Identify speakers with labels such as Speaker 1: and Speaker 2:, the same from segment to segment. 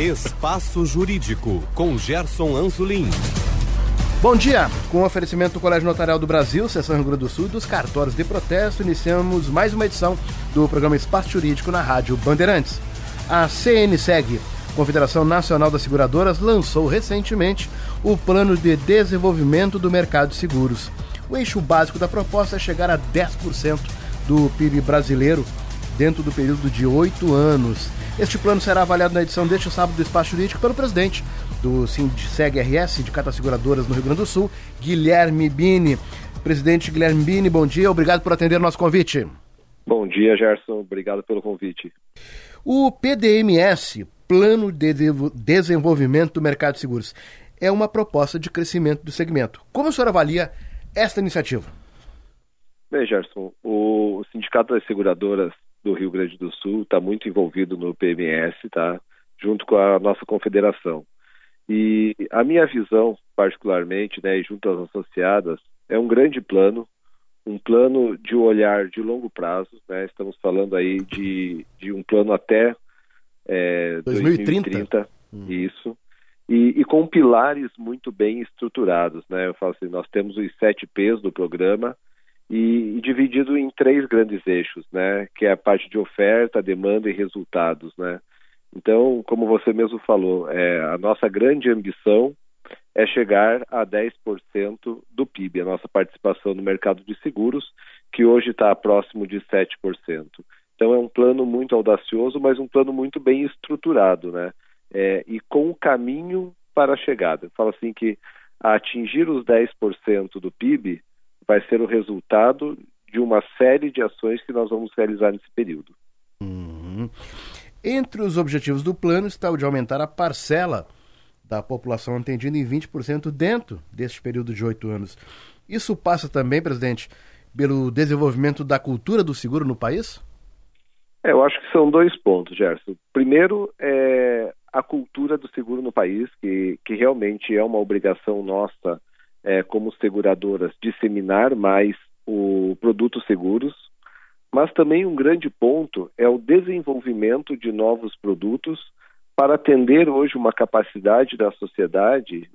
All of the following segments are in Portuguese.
Speaker 1: Espaço Jurídico, com Gerson Anzolin.
Speaker 2: Bom dia! Com o oferecimento do Colégio Notarial do Brasil, Seção Rio Grande do Sul dos cartórios de protesto, iniciamos mais uma edição do programa Espaço Jurídico na Rádio Bandeirantes. A CNSEG, Confederação Nacional das Seguradoras, lançou recentemente o Plano de Desenvolvimento do Mercado de Seguros. O eixo básico da proposta é chegar a 10% do PIB brasileiro dentro do período de oito anos. Este plano será avaliado na edição deste sábado do Espaço Jurídico pelo presidente do SEG-RS, Sindicato das Seguradoras no Rio Grande do Sul, Guilherme Bini. Presidente Guilherme Bini, bom dia, obrigado por atender nosso convite.
Speaker 3: Bom dia, Gerson, obrigado pelo convite.
Speaker 2: O PDMS, Plano de Desenvolvimento do Mercado de Seguros, é uma proposta de crescimento do segmento. Como o senhor avalia esta iniciativa?
Speaker 3: Bem, Gerson, o Sindicato das Seguradoras do Rio Grande do Sul está muito envolvido no PMS, tá? junto com a nossa confederação. E a minha visão, particularmente, né, junto às associadas, é um grande plano, um plano de olhar de longo prazo. Né? Estamos falando aí de, de um plano até é, 2030. 2030 hum. Isso. E, e, com pilares muito bem estruturados. Né? Eu falo assim, nós temos os sete P's do programa, e, e, dividido em três grandes eixos, né? Que é a parte de oferta, demanda e resultados, né? Então, como você mesmo falou, é, a nossa grande ambição é chegar a 10% do PIB, a nossa participação no mercado de seguros, que hoje está próximo de 7%. Então, é um plano muito audacioso, mas um plano muito bem estruturado, né? É, e com o caminho para a chegada. Falo assim que atingir os 10% do PIB vai ser o resultado de uma série de ações que nós vamos realizar nesse período.
Speaker 2: Uhum. Entre os objetivos do plano está o de aumentar a parcela da população atendida em 20% dentro deste período de oito anos. Isso passa também, presidente, pelo desenvolvimento da cultura do seguro no país?
Speaker 3: É, eu acho que são dois pontos, Gerson. Primeiro, é a cultura do seguro no país, que, que realmente é uma obrigação nossa é, como seguradoras, disseminar mais o produtos seguros, mas também um grande ponto é o desenvolvimento de novos produtos para atender hoje uma capacidade da sociedade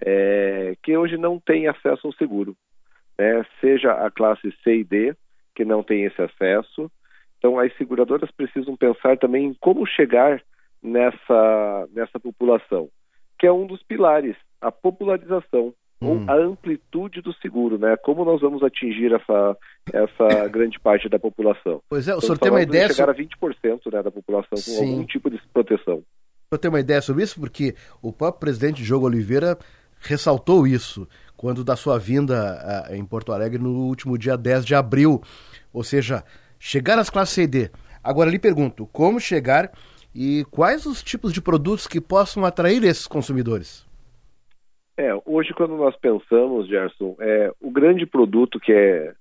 Speaker 3: é, que hoje não tem acesso ao seguro, né? seja a classe C e D, que não tem esse acesso. Então, as seguradoras precisam pensar também em como chegar nessa, nessa população, que é um dos pilares, a popularização ou hum. a amplitude do seguro, né? Como nós vamos atingir essa, essa grande parte da população?
Speaker 2: Pois é, o senhor tem uma ideia...
Speaker 3: chegar a 20% né, da população com Sim. algum tipo de proteção.
Speaker 2: O senhor tem uma ideia sobre isso? Porque o próprio presidente Diogo Oliveira ressaltou isso quando da sua vinda a, em Porto Alegre no último dia 10 de abril. Ou seja, chegar às classes C e D. Agora lhe pergunto, como chegar e quais os tipos de produtos que possam atrair esses consumidores?
Speaker 3: É, hoje quando nós pensamos, Gerson, é, o grande produto que é,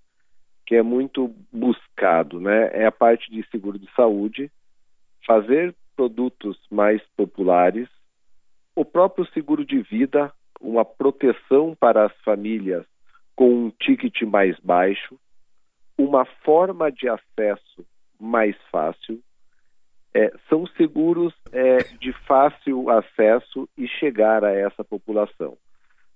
Speaker 3: que é muito buscado né, é a parte de seguro de saúde, fazer produtos mais populares, o próprio seguro de vida, uma proteção para as famílias com um ticket mais baixo, uma forma de acesso mais fácil, é, são seguros é, de fácil acesso e chegar a essa população.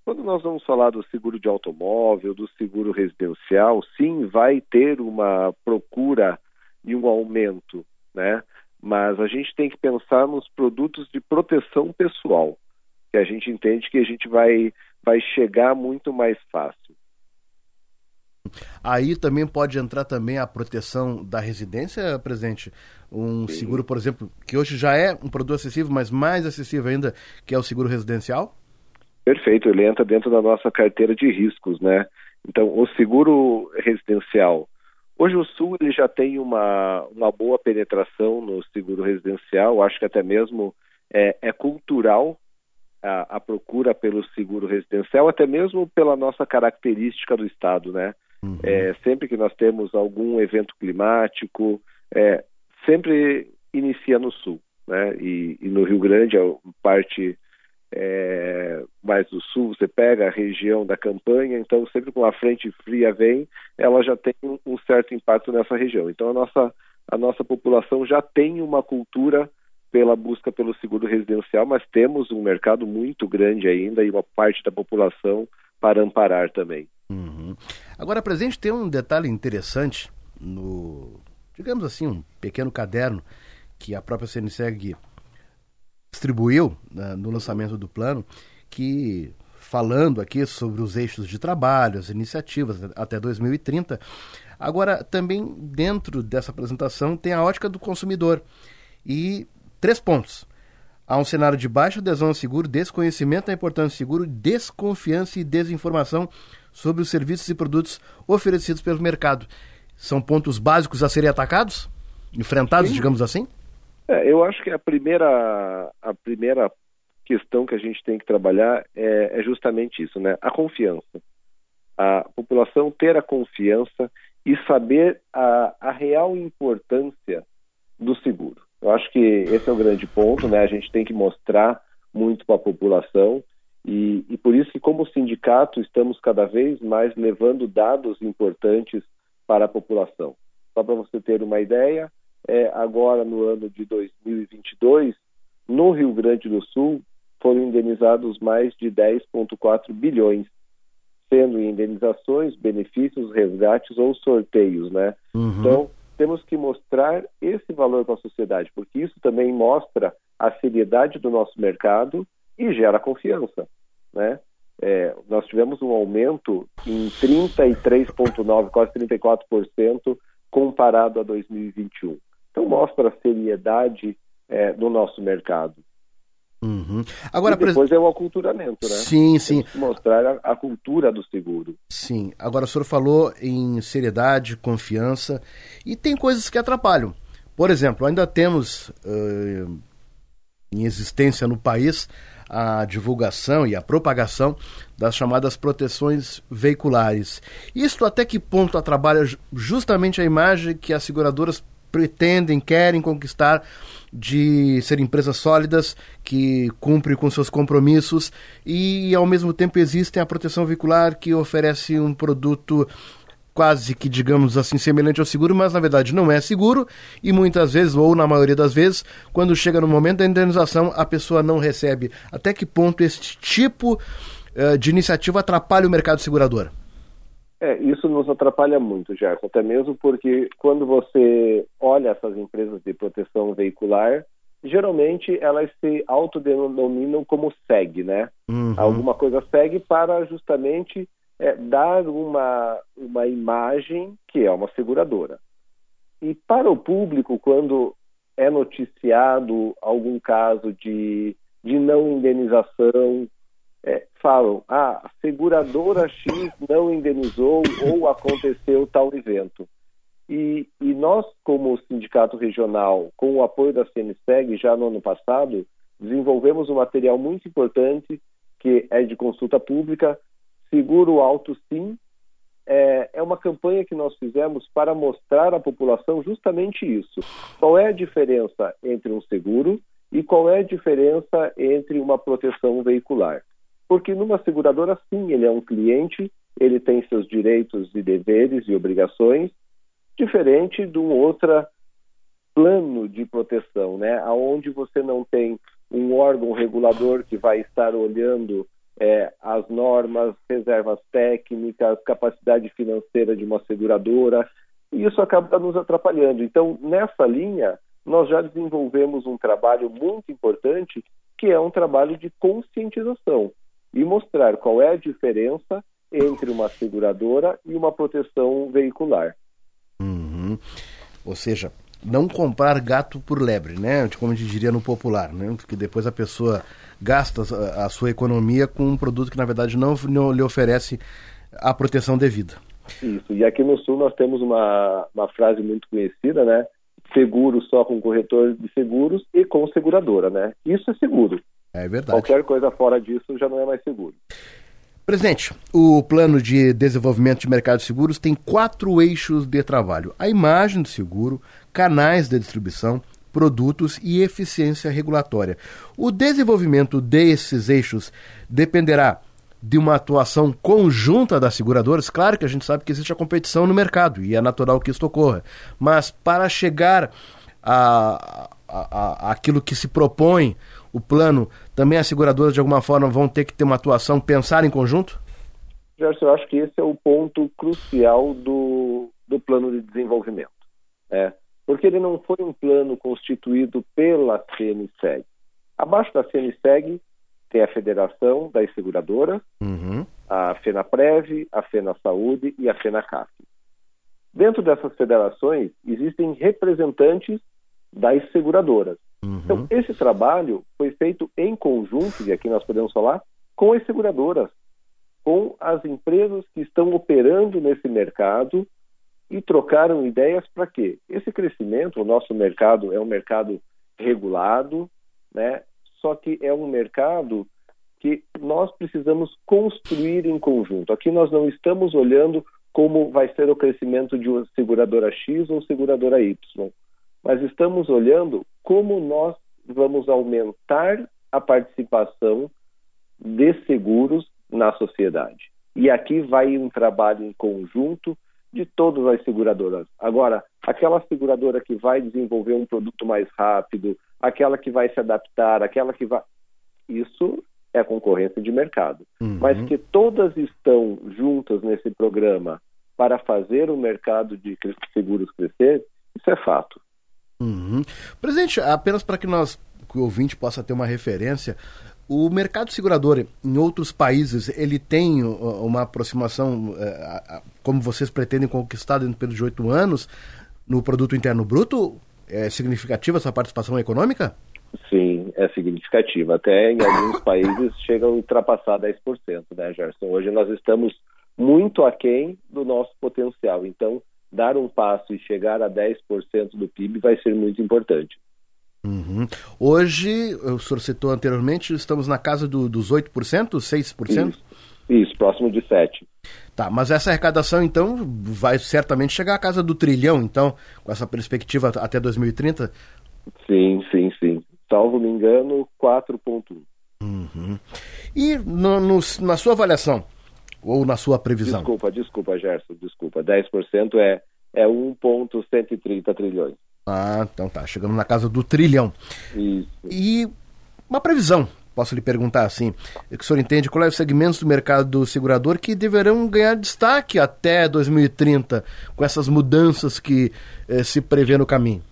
Speaker 3: Quando nós vamos falar do seguro de automóvel, do seguro residencial, sim, vai ter uma procura e um aumento, né? Mas a gente tem que pensar nos produtos de proteção pessoal, que a gente entende que a gente vai, vai chegar muito mais fácil.
Speaker 2: Aí também pode entrar também a proteção da residência, presidente? Um Sim. seguro, por exemplo, que hoje já é um produto acessível, mas mais acessível ainda, que é o seguro residencial?
Speaker 3: Perfeito, ele entra dentro da nossa carteira de riscos, né? Então, o seguro residencial. Hoje o Sul ele já tem uma, uma boa penetração no seguro residencial, acho que até mesmo é, é cultural a, a, procura pelo seguro residencial, até mesmo pela nossa característica do Estado, né? Uhum. É, sempre que nós temos algum evento climático, é, sempre inicia no Sul, né? E, e no Rio Grande, a parte é, mais do sul, você pega a região da campanha, então sempre com a frente fria vem, ela já tem um certo impacto nessa região. Então a nossa, a nossa população já tem uma cultura pela busca pelo seguro residencial, mas temos um mercado muito grande ainda e uma parte da população para amparar também.
Speaker 2: Uhum. Agora, presente tem um detalhe interessante no, digamos assim, um pequeno caderno que a própria CNSEG distribuiu né, no lançamento do plano, que falando aqui sobre os eixos de trabalho, as iniciativas até 2030. Agora, também dentro dessa apresentação tem a ótica do consumidor e três pontos. Há um cenário de baixa adesão ao seguro, desconhecimento da importância do seguro, desconfiança e desinformação sobre os serviços e produtos oferecidos pelo mercado. São pontos básicos a serem atacados? Enfrentados, Sim. digamos assim?
Speaker 3: É, eu acho que a primeira, a primeira questão que a gente tem que trabalhar é, é justamente isso, né? A confiança. A população ter a confiança e saber a, a real importância do seguro. Eu acho que esse é o grande ponto, né? A gente tem que mostrar muito para a população e, e por isso que como sindicato estamos cada vez mais levando dados importantes para a população. Só para você ter uma ideia, é, agora no ano de 2022, no Rio Grande do Sul, foram indenizados mais de 10,4 bilhões, sendo indenizações, benefícios, resgates ou sorteios, né? Uhum. Então, temos que mostrar esse valor para a sociedade, porque isso também mostra a seriedade do nosso mercado e gera confiança, né? É, nós tivemos um aumento em 33,9%, quase 34% comparado a 2021. Então mostra a seriedade é, do nosso mercado.
Speaker 2: Uhum.
Speaker 3: Agora, e depois é o aculturamento, né?
Speaker 2: Sim, sim.
Speaker 3: Mostrar a, a, cultura do seguro.
Speaker 2: Sim. Agora, o senhor falou em seriedade, confiança, e tem coisas que atrapalham. Por exemplo, ainda temos uh, em existência no país a divulgação e a propagação das chamadas proteções veiculares. Isto até que ponto atrapalha justamente a imagem que as seguradoras pretendem, querem conquistar de ser empresas sólidas que cumprem com seus compromissos e ao mesmo tempo existem a proteção veicular que oferece um produto quase que digamos assim semelhante ao seguro, mas na verdade não é seguro e muitas vezes ou na maioria das vezes, quando chega no momento da indenização, a pessoa não recebe. Até que ponto este tipo uh, de iniciativa atrapalha o mercado segurador?
Speaker 3: É, isso nos atrapalha muito, Gerson, até mesmo porque quando você olha essas empresas de proteção veicular, geralmente elas se autodenominam como SEG, né? Uhum. Alguma coisa SEG para justamente é, dar uma, uma imagem que é uma seguradora. E para o público, quando é noticiado algum caso de, de não indenização é, falam, ah, a seguradora X não indenizou ou aconteceu tal evento. E, e, nós, como sindicato regional, com o apoio da CNSEG, já no ano passado, desenvolvemos um material muito importante que é de consulta pública, Seguro Alto Sim. É, é uma campanha que nós fizemos para mostrar à população justamente isso. Qual é a diferença entre um seguro e qual é a diferença entre uma proteção veicular. Porque numa seguradora, sim, ele é um cliente, ele tem seus direitos e deveres e obrigações, diferente de um outro plano de proteção, né? Onde você não tem um órgão regulador que vai estar olhando é, as normas, reservas técnicas, capacidade financeira de uma seguradora, e isso acaba nos atrapalhando. Então, nessa linha, nós já desenvolvemos um trabalho muito importante, que é um trabalho de conscientização e mostrar qual é a diferença entre uma seguradora e uma proteção veicular.
Speaker 2: Uhum. Ou seja, não comprar gato por lebre, né? Como a gente diria no popular, né? Porque depois a pessoa gasta a sua economia com um produto que na verdade não, não lhe oferece a proteção devida.
Speaker 3: Isso. E aqui no Sul nós temos uma, uma frase muito conhecida, né? Seguro só com corretor de seguros e com seguradora, né? Isso é seguro.
Speaker 2: É verdade.
Speaker 3: Qualquer coisa fora disso já não é mais seguro.
Speaker 2: Presidente, o plano de desenvolvimento de mercado de seguros tem quatro eixos de trabalho: a imagem do seguro, canais de distribuição, produtos e eficiência regulatória. O desenvolvimento desses eixos dependerá de uma atuação conjunta das seguradoras. Claro que a gente sabe que existe a competição no mercado e é natural que isso ocorra, mas para chegar a, a, a, aquilo que se propõe, o plano, também as seguradoras de alguma forma vão ter que ter uma atuação, pensar em conjunto?
Speaker 3: Gerson, eu acho que esse é o ponto crucial do, do plano de desenvolvimento. É, porque ele não foi um plano constituído pela CNSEG. Abaixo da CNSEG tem a Federação das Seguradoras, uhum. a FENAPREV, a FENASAúde e a FENACAF. Dentro dessas federações existem representantes das seguradoras. Uhum. Então, esse trabalho foi feito em conjunto, e aqui nós podemos falar, com as seguradoras, com as empresas que estão operando nesse mercado e trocaram ideias para quê? Esse crescimento, o nosso mercado é um mercado regulado, né? Só que é um mercado que nós precisamos construir em conjunto. Aqui nós não estamos olhando como vai ser o crescimento de uma seguradora X ou seguradora Y, mas estamos olhando como nós vamos aumentar a participação de seguros na sociedade. E aqui vai um trabalho em conjunto de todas as seguradoras. Agora, aquela seguradora que vai desenvolver um produto mais rápido, aquela que vai se adaptar, aquela que vai. Isso é concorrência de mercado. Uhum. Mas que todas estão juntas nesse programa para fazer o mercado de seguros crescer, isso é fato.
Speaker 2: Uhum. Presidente, apenas para que nós, que o ouvinte possa ter uma referência, o mercado segurador em outros países, ele tem uma aproximação, é, como vocês pretendem conquistar dentro período de oito anos, no produto interno bruto? É significativa essa participação econômica?
Speaker 3: Sim, é significativa. Até em alguns países chega a ultrapassar 10%, né, Gerson? Hoje nós estamos muito aquém do nosso potencial. Então, dar um passo e chegar a 10% do PIB vai ser muito importante.
Speaker 2: Uhum. Hoje, o senhor citou anteriormente, estamos na casa do, dos 8%, 6%?
Speaker 3: Isso, isso, próximo de 7%.
Speaker 2: Tá, mas essa arrecadação, então, vai certamente chegar à casa do trilhão, então, com essa perspectiva até 2030?
Speaker 3: Sim, sim, sim. Salvo me engano, 4,1%.
Speaker 2: Uhum. E no, no, na sua avaliação, ou na sua previsão?
Speaker 3: Desculpa, desculpa, Gerson, desculpa. 10% é, é 1,130 trilhões.
Speaker 2: Ah, então tá. Chegando na casa do trilhão.
Speaker 3: Isso.
Speaker 2: E uma previsão, posso lhe perguntar assim, é que o senhor entende qual é o segmento do mercado segurador que deverão ganhar destaque até 2030 com essas mudanças que eh, se prevê no caminho?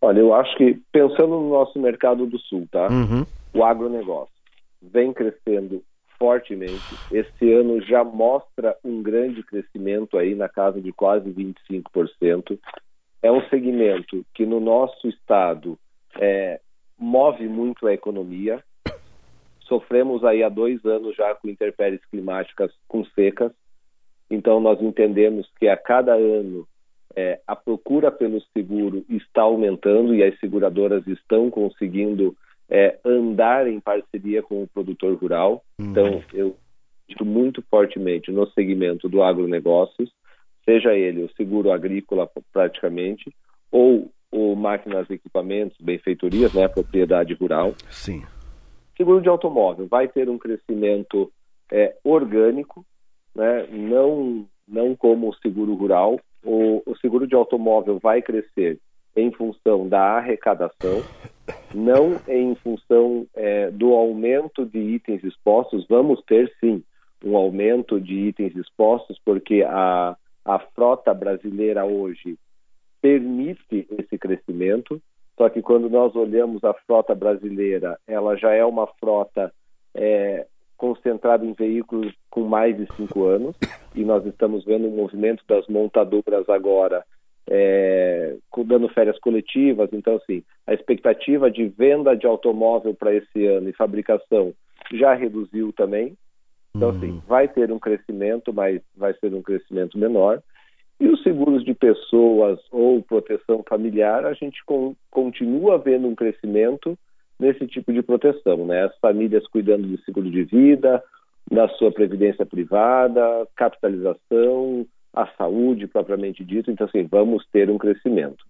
Speaker 3: Olha, eu acho que pensando no nosso mercado do sul, tá? Uhum. O agronegócio vem crescendo fortemente. Esse ano já mostra um grande crescimento aí na casa de quase 25% é um segmento que no nosso estado é, move muito a economia. Sofremos aí há dois anos já com intempéries climáticas com secas, então nós entendemos que a cada ano é, a procura pelo seguro está aumentando e as seguradoras estão conseguindo é, andar em parceria com o produtor rural. Uhum. Então eu acredito muito fortemente no segmento do agronegócios seja ele o seguro agrícola praticamente, ou o máquinas e equipamentos, benfeitorias, né, propriedade rural.
Speaker 2: Sim.
Speaker 3: Seguro de automóvel vai ter um crescimento é, orgânico, né, não, não como o seguro rural. O, o seguro de automóvel vai crescer em função da arrecadação, não em função é, do aumento de itens expostos. Vamos ter sim um aumento de itens expostos, porque a, a frota brasileira hoje permite esse crescimento, só que quando nós olhamos a frota brasileira, ela já é uma frota é, concentrada em veículos com mais de cinco anos, e nós estamos vendo um movimento das montadoras agora é, dando férias coletivas. Então, assim, a expectativa de venda de automóvel para esse ano e fabricação já reduziu também. Então, assim, uhum. vai ter um crescimento, mas vai ser um crescimento menor. E os seguros de pessoas ou proteção familiar, a gente com, continua vendo um crescimento nesse tipo de proteção, né? As famílias cuidando de seguro de vida, da sua previdência privada, capitalização, a saúde propriamente dito. Então, assim, vamos ter um crescimento.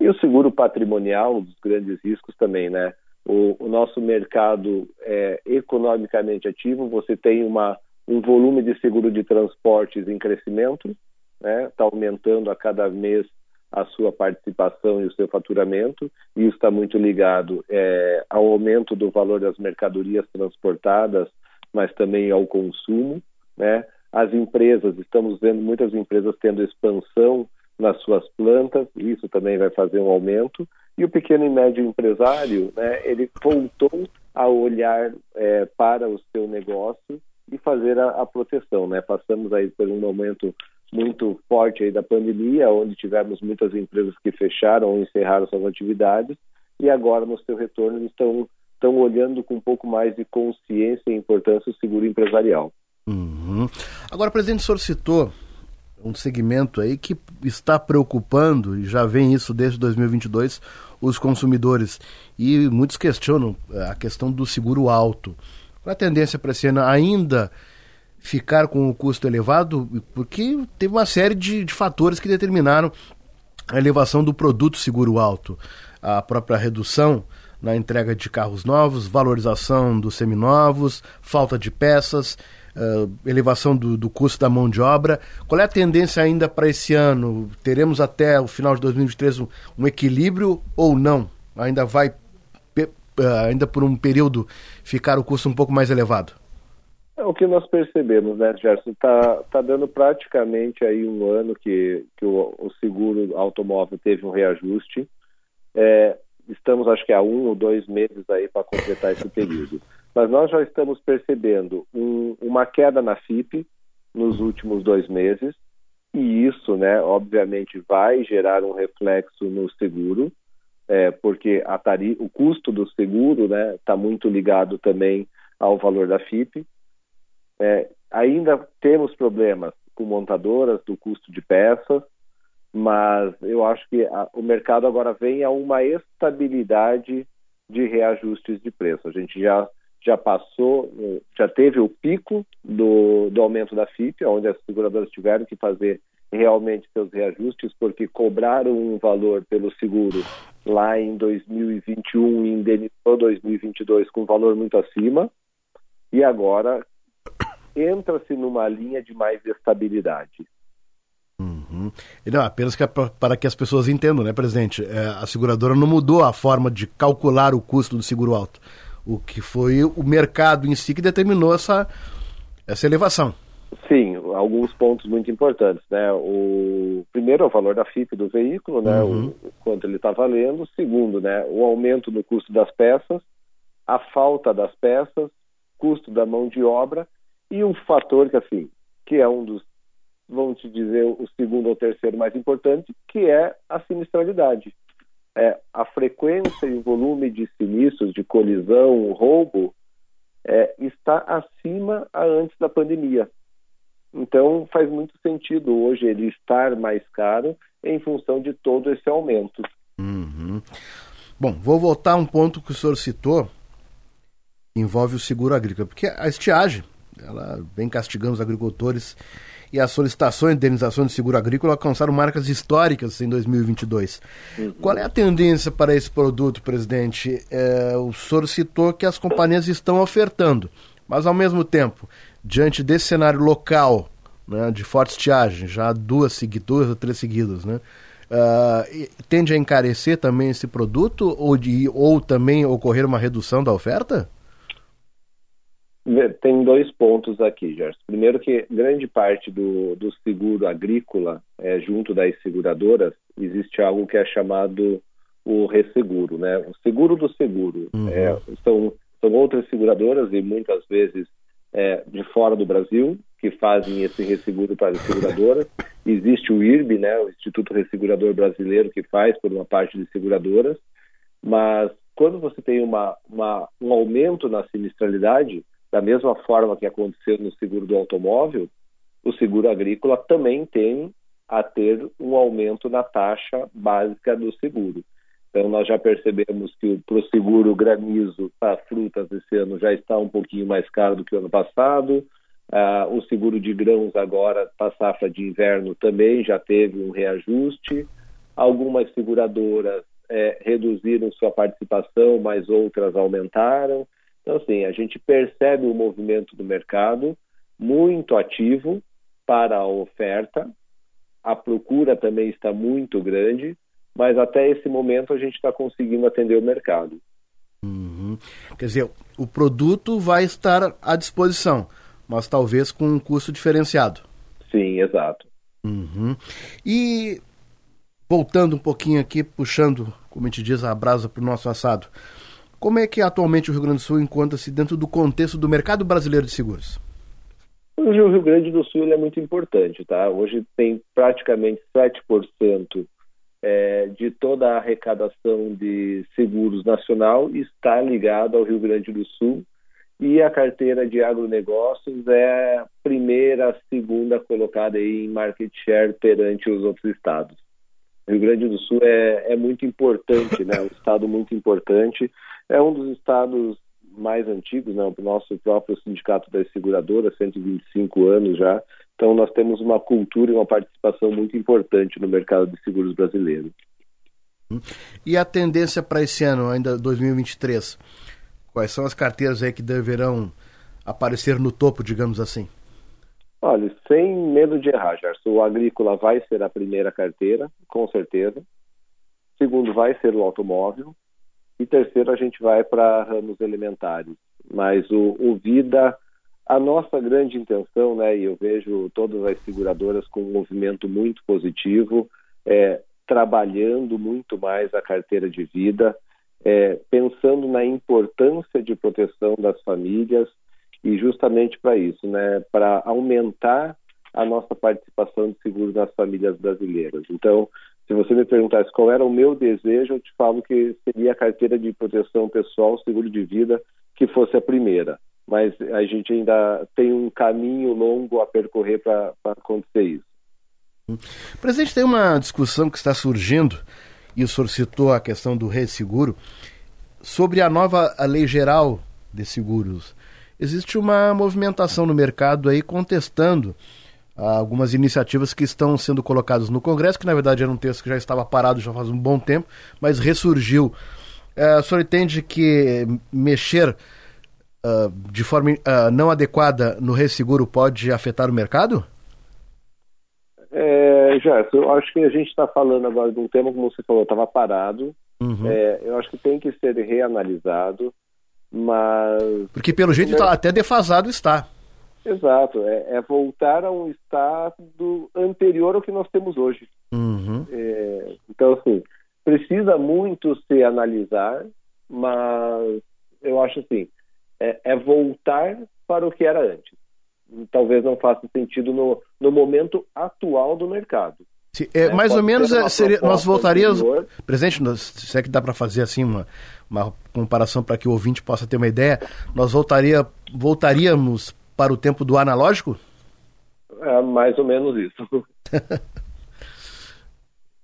Speaker 3: E o seguro patrimonial, dos grandes riscos também, né? o, o nosso mercado é economicamente ativo, você tem uma, um volume de seguro de transportes em crescimento, está né? Tá aumentando a cada mês a sua participação e o seu faturamento. E isso está muito ligado é, ao aumento do valor das mercadorias transportadas, mas também ao consumo. Né? As empresas, estamos vendo muitas empresas tendo expansão nas suas plantas, isso também vai fazer um aumento. E o pequeno e médio empresário, né, ele voltou a olhar é, para o seu negócio e fazer a, a, proteção. Né? Passamos aí por um momento muito forte aí da pandemia, onde tivemos muitas empresas que fecharam ou encerraram suas atividades, e agora, no seu retorno, estão, estão olhando com um pouco mais de consciência e importância o seguro empresarial.
Speaker 2: Uhum. Agora, presidente, o senhor citou um segmento aí que está preocupando, e já vem isso desde 2022, os consumidores. E muitos questionam eh, a questão do seguro alto. Qual a tendência para esse ano ainda ficar com o custo elevado? Porque teve uma série de, de fatores que determinaram a elevação do produto seguro alto. A própria redução na entrega de carros novos, valorização dos seminovos, falta de peças uh, elevação do, do, custo da mão de obra. Qual é a tendência ainda para esse ano? Teremos até o final de 2023 um, um equilíbrio ou não? Ainda vai, uh, ainda por um período, ficar o custo um pouco mais elevado?
Speaker 3: É o que nós percebemos, né, Gerson? Está tá dando praticamente aí um ano que, que o, o seguro automóvel teve um reajuste. É, estamos, acho que há um ou dois meses aí para completar esse período mas nós já estamos percebendo um, uma queda na FIP nos últimos dois meses, e isso, né, obviamente, vai gerar um reflexo no seguro, é, porque tari o custo do seguro está né, tá muito ligado também ao valor da FIP. É, ainda temos problemas com montadoras do custo de peças, mas eu acho que a, o mercado agora vem a uma estabilidade de reajustes de preço. A gente já já passou, já teve o pico do, do aumento da FIP, onde as seguradoras tiveram que fazer realmente seus reajustes, porque cobraram um valor pelo seguro lá em 2021 e indenizou 2022 com um valor muito acima, e agora entra-se numa linha de mais estabilidade.
Speaker 2: Uhum. Não, apenas que é para que as pessoas entendam, né, presidente? É, a seguradora não mudou a forma de calcular o custo do seguro alto o que foi o mercado em si que determinou essa, essa elevação.
Speaker 3: Sim, alguns pontos muito importantes, né? O primeiro é o valor da FIP do veículo, né? Uhum. O, quanto ele está valendo. Segundo, né? O aumento no custo das peças, a falta das peças, custo da mão de obra e um fator que assim, que é um dos, vamos te dizer, o segundo ou terceiro mais importante, que é a sinistralidade é, a frequência e o volume de sinistros, de colisão, roubo, é, está acima a antes da pandemia. Então, faz muito sentido hoje ele estar mais caro em função de todo esse aumento.
Speaker 2: Uhum. Bom, vou voltar a um ponto que o senhor citou, envolve o seguro agrícola, porque a estiagem, ela vem castigando os agricultores e as solicitações de indenização de seguro agrícola alcançaram marcas históricas em 2022. Uhum. Qual é a tendência para esse produto, presidente? É, o senhor citou que as companhias estão ofertando, mas ao mesmo tempo, diante desse cenário local né, de forte estiagem, já duas, ou três seguidas, né? Uh, tende a encarecer também esse produto ou, de, ou também ocorrer uma redução da oferta?
Speaker 3: Tem dois pontos aqui, Gerson. Primeiro que grande parte do, do seguro agrícola, é, junto das seguradoras, existe algo que é chamado o resseguro, né? O seguro do seguro. Uhum. É, são, são outras seguradoras e muitas vezes é, de fora do Brasil que fazem esse resseguro para as seguradoras. Existe o IRB, né? O Instituto Ressegurador Brasileiro, que faz por uma parte de seguradoras. Mas quando você tem uma, uma um aumento na sinistralidade, da mesma forma que aconteceu no seguro do automóvel, o seguro agrícola também tem a ter um aumento na taxa básica do seguro. Então, nós já percebemos que para o seguro granizo para frutas esse ano já está um pouquinho mais caro do que o ano passado. Ah, o seguro de grãos agora para safra de inverno também já teve um reajuste. Algumas seguradoras é, reduziram sua participação, mas outras aumentaram. Então, assim, a gente percebe o movimento do mercado muito ativo para a oferta. a procura também está muito grande, mas até esse momento a gente está conseguindo atender o mercado.
Speaker 2: Uhum. Quer dizer, o produto vai estar à disposição, mas talvez com um custo diferenciado.
Speaker 3: Sim, exato.
Speaker 2: Uhum. E voltando um pouquinho aqui, puxando, como a gente diz, a brasa para o nosso assado. Como é que atualmente o Rio Grande do Sul encontra-se dentro do contexto do mercado brasileiro de seguros?
Speaker 3: Hoje o Rio Grande do Sul é muito importante, tá? Hoje tem praticamente 7% é, de toda a arrecadação de seguros nacional está ligado ao Rio Grande do Sul e a carteira de agronegócios é a primeira, segunda colocada em market share perante os outros estados. O Rio Grande do Sul é, é muito importante, né? um estado muito importante. É um dos estados mais antigos, né? o nosso próprio sindicato das seguradoras, 125 anos já. Então, nós temos uma cultura e uma participação muito importante no mercado de seguros brasileiro.
Speaker 2: E a tendência para esse ano, ainda 2023? Quais são as carteiras aí que deverão aparecer no topo, digamos assim?
Speaker 3: Olha, sem medo de errar, Gerson, o agrícola vai ser a primeira carteira, com certeza. Segundo, vai ser o automóvel. E terceiro, a gente vai para ramos elementares. Mas o, o Vida, a nossa grande intenção, né, e eu vejo todas as seguradoras com um movimento muito positivo, é, trabalhando muito mais a carteira de vida, é, pensando na importância de proteção das famílias e justamente para isso, né, para aumentar a nossa participação de seguro nas famílias brasileiras. Então, se você me perguntasse qual era o meu desejo, eu te falo que seria a carteira de proteção pessoal, seguro de vida, que fosse a primeira. Mas a gente ainda tem um caminho longo a percorrer para acontecer isso.
Speaker 2: Presidente, tem uma discussão que está surgindo, e o senhor citou a questão do resseguro, sobre a nova lei geral de seguros. Existe uma movimentação no mercado aí contestando algumas iniciativas que estão sendo colocadas no Congresso, que na verdade era um texto que já estava parado já faz um bom tempo, mas ressurgiu. Uh, o senhor entende que mexer uh, de forma uh, não adequada no resseguro pode afetar o mercado?
Speaker 3: É, Gerson, eu acho que a gente está falando agora de um tema, como você falou, estava parado. Uhum. É, eu acho que tem que ser reanalisado, mas.
Speaker 2: Porque pelo jeito tá, até defasado está.
Speaker 3: Exato, é, é, voltar a um estado anterior ao que nós temos hoje. Uhum. É, então, assim, precisa muito se analisar, mas eu acho assim, é, é, voltar para o que era antes. Talvez não faça sentido no, no momento atual do mercado.
Speaker 2: Se, é, mais ou menos é, seria, nós voltaríamos. Anterior. Presente, se é que dá para fazer assim uma, uma comparação para que o ouvinte possa ter uma ideia, nós voltaria, voltaríamos para o tempo do analógico?
Speaker 3: É mais ou menos isso.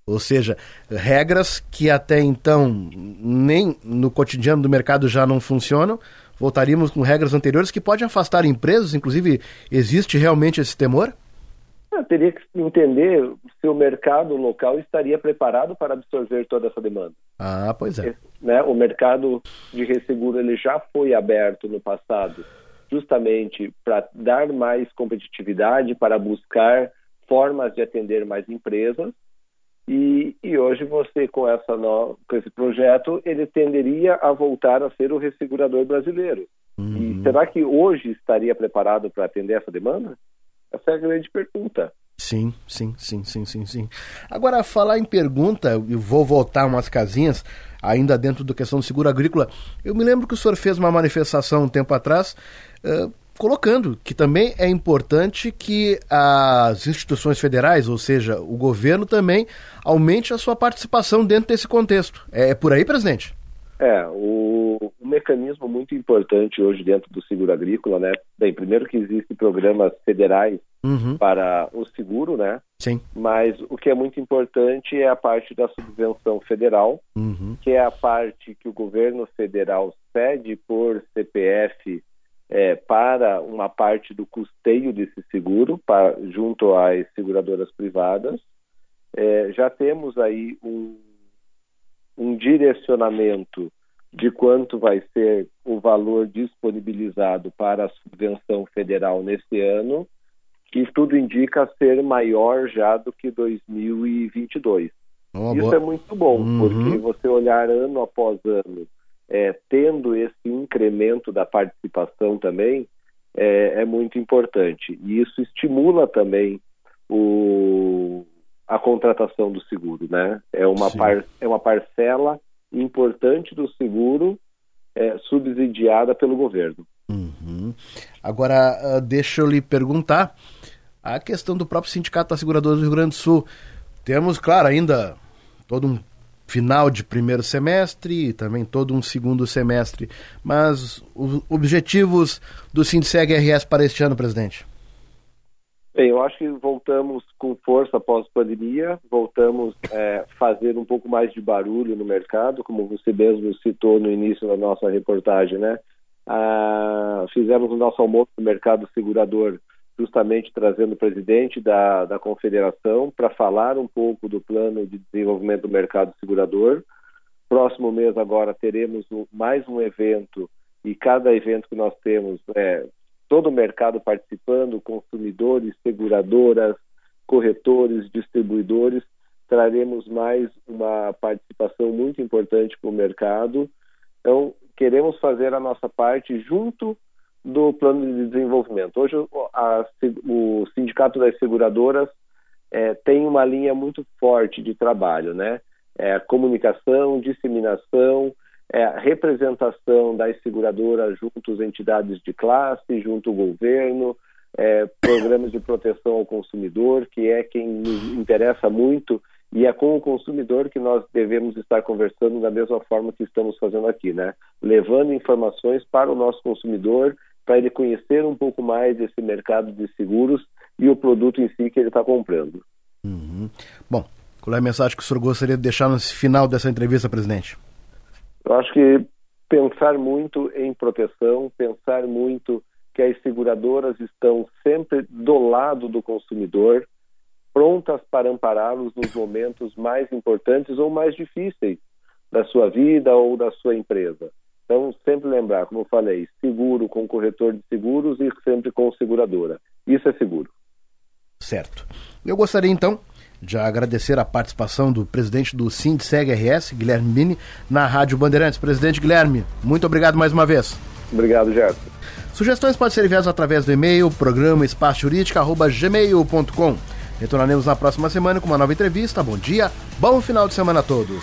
Speaker 2: ou seja, regras que até então nem no cotidiano do mercado já não funcionam, voltaríamos com regras anteriores que podem afastar empresas, inclusive existe realmente esse temor?
Speaker 3: Eu teria que entender se o mercado local estaria preparado para absorver toda essa demanda.
Speaker 2: Ah, pois é.
Speaker 3: né, o mercado de resseguro ele já foi aberto no passado justamente para dar mais competitividade, para buscar formas de atender mais empresas. E, e hoje você, com, essa no, com esse projeto, ele tenderia a voltar a ser o ressegurador brasileiro. Uhum. E será que hoje estaria preparado para atender essa demanda? Essa é a grande pergunta.
Speaker 2: Sim, sim, sim, sim, sim, sim. Agora, falar em pergunta, eu vou voltar umas casinhas, ainda dentro da questão do seguro agrícola. Eu me lembro que o senhor fez uma manifestação um tempo atrás, uh, colocando que também é importante que as instituições federais, ou seja, o governo também, aumente a sua participação dentro desse contexto. É, é por aí, presidente?
Speaker 3: É, o, um mecanismo muito importante hoje dentro do seguro agrícola, né? Bem, primeiro que existem programas federais uhum. para o seguro, né?
Speaker 2: Sim.
Speaker 3: Mas o que é muito importante é a parte da subvenção federal, uhum. que é a parte que o governo federal cede por CPF é, para uma parte do custeio desse seguro, para, junto às seguradoras privadas. É, já temos aí um, um direcionamento de quanto vai ser o valor disponibilizado para a subvenção federal nesse ano que tudo indica ser maior já do que 2022. Isso boa. é muito bom, uhum. porque você olhar ano após ano, é, tendo esse incremento da participação também, é, é, muito importante. E isso estimula também o, a contratação do seguro, né? É uma, par, é uma parcela importante do seguro é, subsidiada pelo governo.
Speaker 2: Uhum. Agora, ah, deixa eu lhe perguntar a questão do próprio Sindicato das Seguradoras do Rio Grande do Sul. Temos, claro, ainda todo um final de primeiro semestre e também todo um segundo semestre. Mas os objetivos do Sindseg RS para este ano, presidente?
Speaker 3: Bem, eu acho que voltamos com força após a pandemia, voltamos a é, fazer um pouco mais de barulho no mercado, como você mesmo citou no início da nossa reportagem, né? Ah, fizemos o nosso almoço no mercado segurador justamente trazendo o presidente da, da confederação para falar um pouco do plano de desenvolvimento do mercado segurador. Próximo mês agora teremos mais um evento e cada evento que nós temos é todo o mercado participando, consumidores, seguradoras, corretores, distribuidores, traremos mais uma participação muito importante para o mercado. Então, queremos fazer a nossa parte junto do plano de desenvolvimento. Hoje, a, o Sindicato das Seguradoras é, tem uma linha muito forte de trabalho, né? É, comunicação, disseminação, é, representação das seguradoras junto às entidades de classe, junto ao governo, é, programas de proteção ao consumidor, que é quem nos interessa muito e é com o consumidor que nós devemos estar conversando da mesma forma que estamos fazendo aqui, né? Levando informações para o nosso consumidor para ele conhecer um pouco mais desse mercado de seguros e o produto em si que ele está comprando.
Speaker 2: Uhum. Bom, qual é a mensagem que o senhor gostaria de deixar no final dessa entrevista, presidente?
Speaker 3: Eu acho que pensar muito em proteção, pensar muito que as seguradoras estão sempre do lado do consumidor, prontas para ampará-los nos momentos mais importantes ou mais difíceis da sua vida ou da sua empresa. Então, sempre lembrar, como eu falei, seguro com corretor de seguros e sempre com seguradora. Isso é seguro.
Speaker 2: Certo. Eu gostaria então de agradecer a participação do presidente do Sindseg RS, Guilherme Mini, na Rádio Bandeirantes. Presidente Guilherme, muito obrigado mais uma vez.
Speaker 3: Obrigado, Gerson.
Speaker 2: Sugestões podem ser enviadas através do e-mail programa espaçojurídica.gmail.com. Retornaremos na próxima semana com uma nova entrevista. Bom dia, bom final de semana a todos.